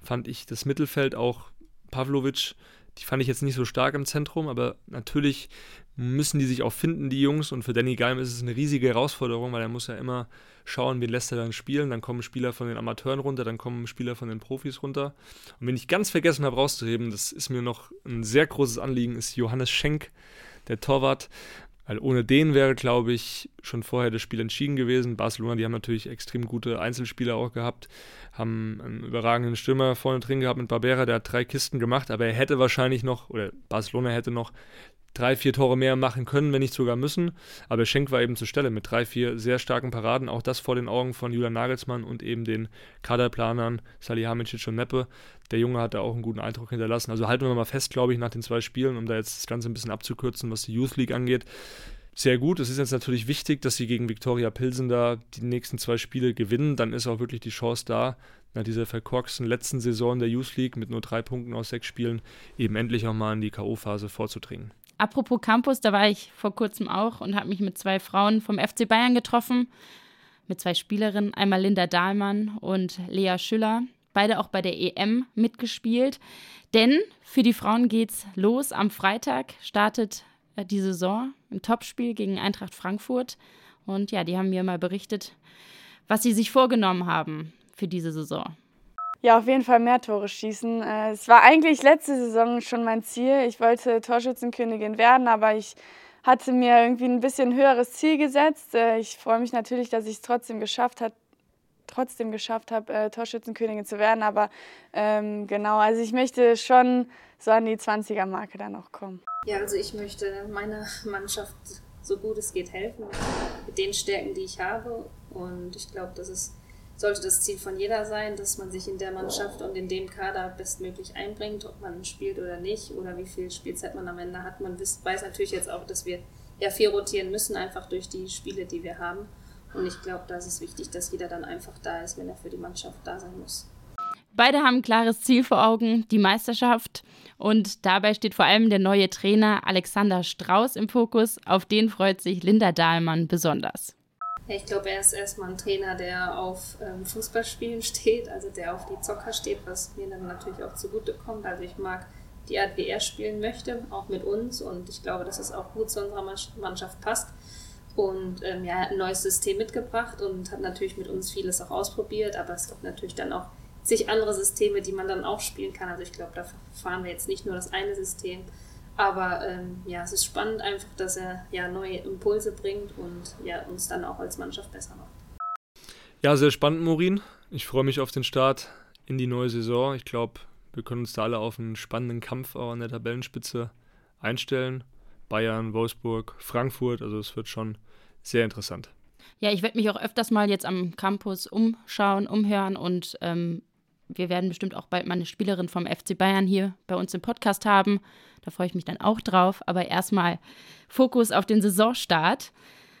fand ich das Mittelfeld auch Pavlovic, die fand ich jetzt nicht so stark im Zentrum, aber natürlich müssen die sich auch finden, die Jungs. Und für Danny Geim ist es eine riesige Herausforderung, weil er muss ja immer schauen, wen lässt er dann spielen. Dann kommen Spieler von den Amateuren runter, dann kommen Spieler von den Profis runter. Und wenn ich ganz vergessen habe rauszuheben, das ist mir noch ein sehr großes Anliegen, ist Johannes Schenk, der Torwart. Weil ohne den wäre, glaube ich, schon vorher das Spiel entschieden gewesen. Barcelona, die haben natürlich extrem gute Einzelspieler auch gehabt, haben einen überragenden Stürmer vorne drin gehabt mit Barbera, der hat drei Kisten gemacht, aber er hätte wahrscheinlich noch, oder Barcelona hätte noch drei, vier Tore mehr machen können, wenn nicht sogar müssen. Aber Schenk war eben zur Stelle mit drei, vier sehr starken Paraden. Auch das vor den Augen von Julian Nagelsmann und eben den Kaderplanern Salihamidzic und Neppe. Der Junge hat da auch einen guten Eindruck hinterlassen. Also halten wir mal fest, glaube ich, nach den zwei Spielen, um da jetzt das Ganze ein bisschen abzukürzen, was die Youth League angeht. Sehr gut. Es ist jetzt natürlich wichtig, dass sie gegen Viktoria Pilsen da die nächsten zwei Spiele gewinnen. Dann ist auch wirklich die Chance da, nach dieser verkorksten letzten Saison der Youth League mit nur drei Punkten aus sechs Spielen eben endlich auch mal in die K.O.-Phase vorzudringen. Apropos Campus, da war ich vor kurzem auch und habe mich mit zwei Frauen vom FC Bayern getroffen. Mit zwei Spielerinnen, einmal Linda Dahlmann und Lea Schüller. Beide auch bei der EM mitgespielt. Denn für die Frauen geht's los. Am Freitag startet äh, die Saison im Topspiel gegen Eintracht Frankfurt. Und ja, die haben mir mal berichtet, was sie sich vorgenommen haben für diese Saison. Ja, auf jeden Fall mehr Tore schießen. Äh, es war eigentlich letzte Saison schon mein Ziel. Ich wollte Torschützenkönigin werden, aber ich hatte mir irgendwie ein bisschen höheres Ziel gesetzt. Äh, ich freue mich natürlich, dass ich es trotzdem geschafft habe, trotzdem geschafft habe, äh, Torschützenkönigin zu werden. Aber ähm, genau, also ich möchte schon so an die 20er-Marke dann auch kommen. Ja, also ich möchte meiner Mannschaft so gut es geht helfen mit den Stärken, die ich habe. Und ich glaube, das ist sollte das Ziel von jeder sein, dass man sich in der Mannschaft und in dem Kader bestmöglich einbringt, ob man spielt oder nicht oder wie viel Spielzeit man am Ende hat. Man weiß natürlich jetzt auch, dass wir ja viel rotieren müssen, einfach durch die Spiele, die wir haben. Und ich glaube, da ist es wichtig, dass jeder dann einfach da ist, wenn er für die Mannschaft da sein muss. Beide haben ein klares Ziel vor Augen, die Meisterschaft. Und dabei steht vor allem der neue Trainer Alexander Strauß im Fokus. Auf den freut sich Linda Dahlmann besonders. Ich glaube, er ist erstmal ein Trainer, der auf ähm, Fußballspielen steht, also der auf die Zocker steht, was mir dann natürlich auch zugute kommt. Also ich mag die Art, wie er spielen möchte, auch mit uns. Und ich glaube, dass es auch gut zu unserer Mannschaft passt. Und ähm, ja, ein neues System mitgebracht und hat natürlich mit uns vieles auch ausprobiert, aber es gibt natürlich dann auch zig andere Systeme, die man dann auch spielen kann. Also ich glaube, da fahren wir jetzt nicht nur das eine System. Aber ähm, ja, es ist spannend einfach, dass er ja neue Impulse bringt und ja, uns dann auch als Mannschaft besser macht. Ja, sehr spannend, Morin. Ich freue mich auf den Start in die neue Saison. Ich glaube, wir können uns da alle auf einen spannenden Kampf auch an der Tabellenspitze einstellen. Bayern, Wolfsburg, Frankfurt, also es wird schon sehr interessant. Ja, ich werde mich auch öfters mal jetzt am Campus umschauen, umhören und ähm, wir werden bestimmt auch bald mal eine Spielerin vom FC Bayern hier bei uns im Podcast haben. Da freue ich mich dann auch drauf. Aber erstmal Fokus auf den Saisonstart.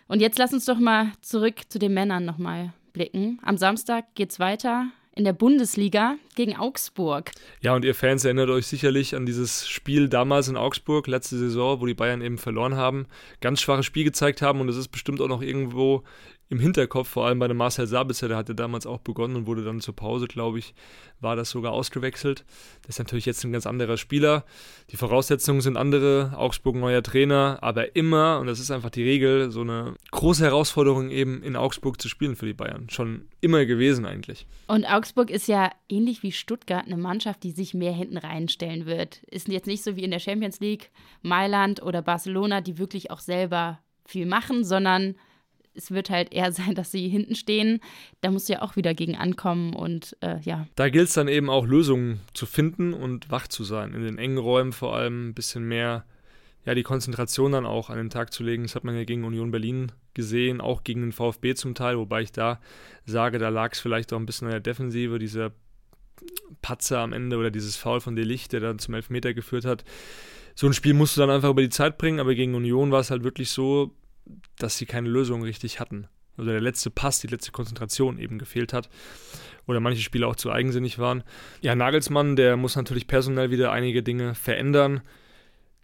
Und jetzt lass uns doch mal zurück zu den Männern nochmal blicken. Am Samstag geht es weiter in der Bundesliga gegen Augsburg. Ja, und ihr Fans erinnert euch sicherlich an dieses Spiel damals in Augsburg, letzte Saison, wo die Bayern eben verloren haben, ganz schwaches Spiel gezeigt haben und es ist bestimmt auch noch irgendwo im Hinterkopf, vor allem bei dem Marcel Sabitzer, der hatte damals auch begonnen und wurde dann zur Pause, glaube ich, war das sogar ausgewechselt. Das ist natürlich jetzt ein ganz anderer Spieler. Die Voraussetzungen sind andere, Augsburg neuer Trainer, aber immer, und das ist einfach die Regel, so eine große Herausforderung eben in Augsburg zu spielen für die Bayern. Schon immer gewesen eigentlich. Und Augsburg ist ja ähnlich wie Stuttgart eine Mannschaft, die sich mehr hinten reinstellen wird. Ist jetzt nicht so wie in der Champions League, Mailand oder Barcelona, die wirklich auch selber viel machen, sondern es wird halt eher sein, dass sie hinten stehen. Da musst du ja auch wieder gegen ankommen und äh, ja. Da gilt es dann eben auch Lösungen zu finden und wach zu sein. In den engen Räumen vor allem ein bisschen mehr, ja, die Konzentration dann auch an den Tag zu legen. Das hat man ja gegen Union Berlin gesehen, auch gegen den VfB zum Teil, wobei ich da sage, da lag es vielleicht auch ein bisschen an der Defensive, dieser Patzer am Ende oder dieses Foul von Delicht, der dann zum Elfmeter geführt hat. So ein Spiel musst du dann einfach über die Zeit bringen, aber gegen Union war es halt wirklich so, dass sie keine Lösung richtig hatten. Also der letzte Pass, die letzte Konzentration eben gefehlt hat. Oder manche Spieler auch zu eigensinnig waren. Ja, Nagelsmann, der muss natürlich personell wieder einige Dinge verändern.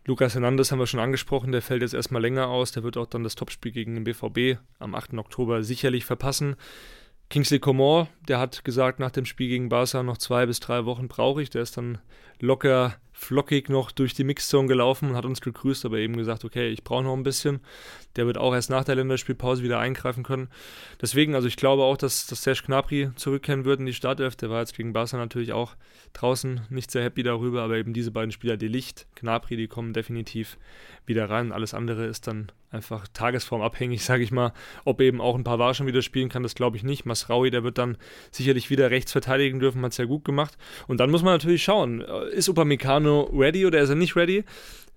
Lukas Hernandez haben wir schon angesprochen, der fällt jetzt erstmal länger aus. Der wird auch dann das Topspiel gegen den BVB am 8. Oktober sicherlich verpassen. Kingsley Coman, der hat gesagt, nach dem Spiel gegen Barca noch zwei bis drei Wochen brauche ich. Der ist dann locker flockig noch durch die Mixzone gelaufen und hat uns gegrüßt, aber eben gesagt, okay, ich brauche noch ein bisschen. Der wird auch erst nach der Länderspielpause wieder eingreifen können. Deswegen, also ich glaube auch, dass, dass Serge Gnabry zurückkehren wird in die Startelf. Der war jetzt gegen Barca natürlich auch draußen nicht sehr happy darüber, aber eben diese beiden Spieler, die Licht, Gnabry, die kommen definitiv wieder rein. Alles andere ist dann einfach tagesformabhängig, sage ich mal. Ob eben auch ein paar War schon wieder spielen kann, das glaube ich nicht. Masraui, der wird dann sicherlich wieder rechts verteidigen dürfen, hat es ja gut gemacht. Und dann muss man natürlich schauen, äh, ist Upamecano ready oder ist er nicht ready?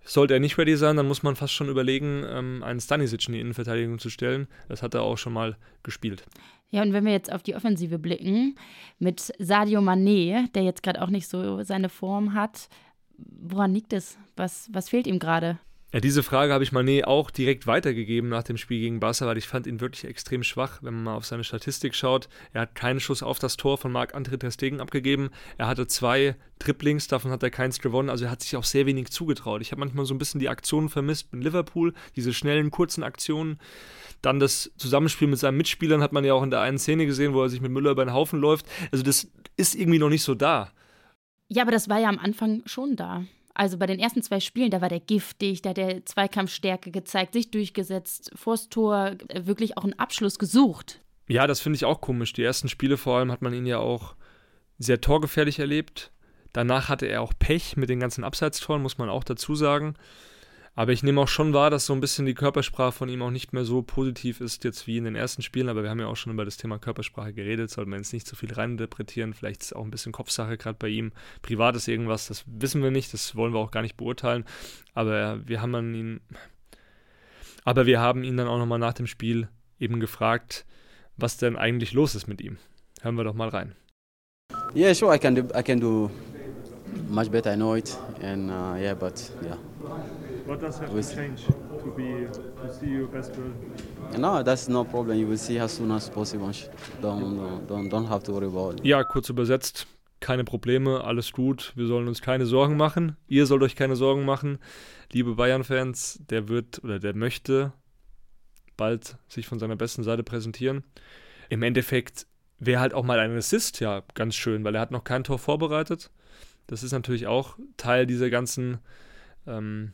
Sollte er nicht ready sein, dann muss man fast schon überlegen, ähm, einen Stanisic in die Innenverteidigung zu stellen. Das hat er auch schon mal gespielt. Ja, und wenn wir jetzt auf die Offensive blicken, mit Sadio Mané, der jetzt gerade auch nicht so seine Form hat, woran liegt es? Was, was fehlt ihm gerade? Ja, diese Frage habe ich Mané auch direkt weitergegeben nach dem Spiel gegen Barca, weil ich fand ihn wirklich extrem schwach, wenn man mal auf seine Statistik schaut. Er hat keinen Schuss auf das Tor von Marc-André Ter Stegen abgegeben. Er hatte zwei Triplings, davon hat er keins gewonnen. Also er hat sich auch sehr wenig zugetraut. Ich habe manchmal so ein bisschen die Aktionen vermisst mit Liverpool, diese schnellen, kurzen Aktionen. Dann das Zusammenspiel mit seinen Mitspielern hat man ja auch in der einen Szene gesehen, wo er sich mit Müller über den Haufen läuft. Also das ist irgendwie noch nicht so da. Ja, aber das war ja am Anfang schon da. Also bei den ersten zwei Spielen, da war der giftig, da hat der Zweikampfstärke gezeigt, sich durchgesetzt, vors Tor äh, wirklich auch einen Abschluss gesucht. Ja, das finde ich auch komisch. Die ersten Spiele vor allem hat man ihn ja auch sehr torgefährlich erlebt. Danach hatte er auch Pech mit den ganzen Abseitstoren, muss man auch dazu sagen. Aber ich nehme auch schon wahr, dass so ein bisschen die Körpersprache von ihm auch nicht mehr so positiv ist jetzt wie in den ersten Spielen. Aber wir haben ja auch schon über das Thema Körpersprache geredet, sollte man jetzt nicht so viel reininterpretieren. Vielleicht ist es auch ein bisschen Kopfsache gerade bei ihm. Privat ist irgendwas, das wissen wir nicht, das wollen wir auch gar nicht beurteilen. Aber wir haben ihn. Aber wir haben ihn dann auch nochmal nach dem Spiel eben gefragt, was denn eigentlich los ist mit ihm. Hören wir doch mal rein. Yeah, sure, I can do, I can do much better. I know it, and uh, yeah, but yeah. What does have to change to be to see your best version? No, that's no problem. You will see as soon as possible. Don't don't don't have to worry about it. Ja, kurz übersetzt, keine Probleme, alles gut. Wir sollen uns keine Sorgen machen. Ihr sollt euch keine Sorgen machen. Liebe Bayern-Fans, der wird oder der möchte bald sich von seiner besten Seite präsentieren. Im Endeffekt wäre halt auch mal ein Assist ja ganz schön, weil er hat noch kein Tor vorbereitet. Das ist natürlich auch Teil dieser ganzen ähm,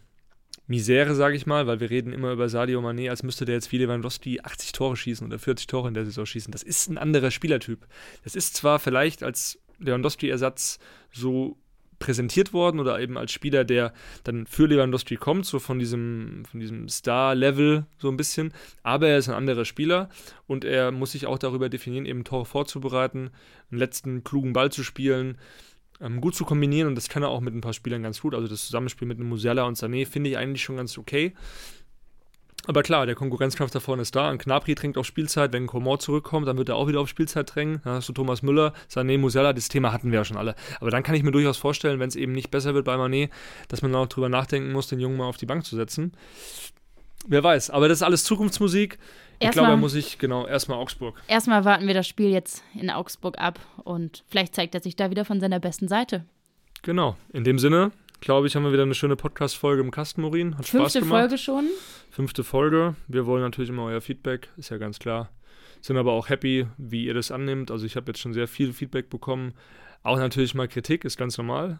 Misere, sage ich mal, weil wir reden immer über Sadio Mané, als müsste der jetzt wie Lewandowski 80 Tore schießen oder 40 Tore in der Saison schießen. Das ist ein anderer Spielertyp. Das ist zwar vielleicht als Lewandowski-Ersatz so präsentiert worden oder eben als Spieler, der dann für Lewandowski kommt, so von diesem, von diesem Star-Level so ein bisschen. Aber er ist ein anderer Spieler und er muss sich auch darüber definieren, eben Tore vorzubereiten, einen letzten klugen Ball zu spielen, ähm, gut zu kombinieren und das kann er auch mit ein paar Spielern ganz gut. Also das Zusammenspiel mit Musiala und Sané finde ich eigentlich schon ganz okay. Aber klar, der Konkurrenzkampf da vorne ist da. Und Knapri trinkt auf Spielzeit. Wenn Komor zurückkommt, dann wird er auch wieder auf Spielzeit drängen. Dann hast du Thomas Müller, Sané, Musiala. Das Thema hatten wir ja schon alle. Aber dann kann ich mir durchaus vorstellen, wenn es eben nicht besser wird bei Mané, dass man dann auch drüber nachdenken muss, den Jungen mal auf die Bank zu setzen. Wer weiß. Aber das ist alles Zukunftsmusik. Ich glaube, er muss ich, genau, erstmal Augsburg. Erstmal warten wir das Spiel jetzt in Augsburg ab und vielleicht zeigt er sich da wieder von seiner besten Seite. Genau. In dem Sinne, glaube ich, haben wir wieder eine schöne Podcast-Folge im Kasten, Morin. Hat Spaß Fünfte gemacht. Folge schon. Fünfte Folge. Wir wollen natürlich immer euer Feedback, ist ja ganz klar. Sind aber auch happy, wie ihr das annimmt. Also ich habe jetzt schon sehr viel Feedback bekommen. Auch natürlich mal Kritik, ist ganz normal. wir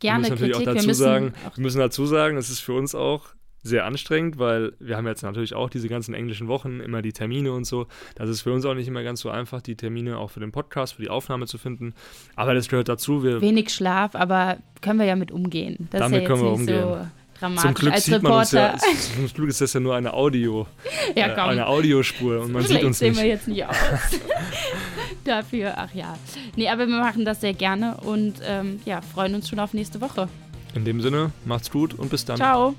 Gerne müssen natürlich Kritik. auch dazu wir müssen sagen, auch wir müssen dazu sagen, es ist für uns auch sehr anstrengend, weil wir haben jetzt natürlich auch diese ganzen englischen Wochen, immer die Termine und so. Das ist für uns auch nicht immer ganz so einfach, die Termine auch für den Podcast, für die Aufnahme zu finden. Aber das gehört dazu. Wir, wenig Schlaf, aber können wir ja mit umgehen. Das Damit ist ja können wir so umgehen. dramatisch. zum Glück Als sieht man uns ja, zum Glück ist das ja nur eine Audio, Ja, äh, eine Audiospur und man Vielleicht sieht uns sehen nicht. wir jetzt nicht aus. Dafür, ach ja. Nee, aber wir machen das sehr gerne und ähm, ja, freuen uns schon auf nächste Woche. In dem Sinne, macht's gut und bis dann. Ciao.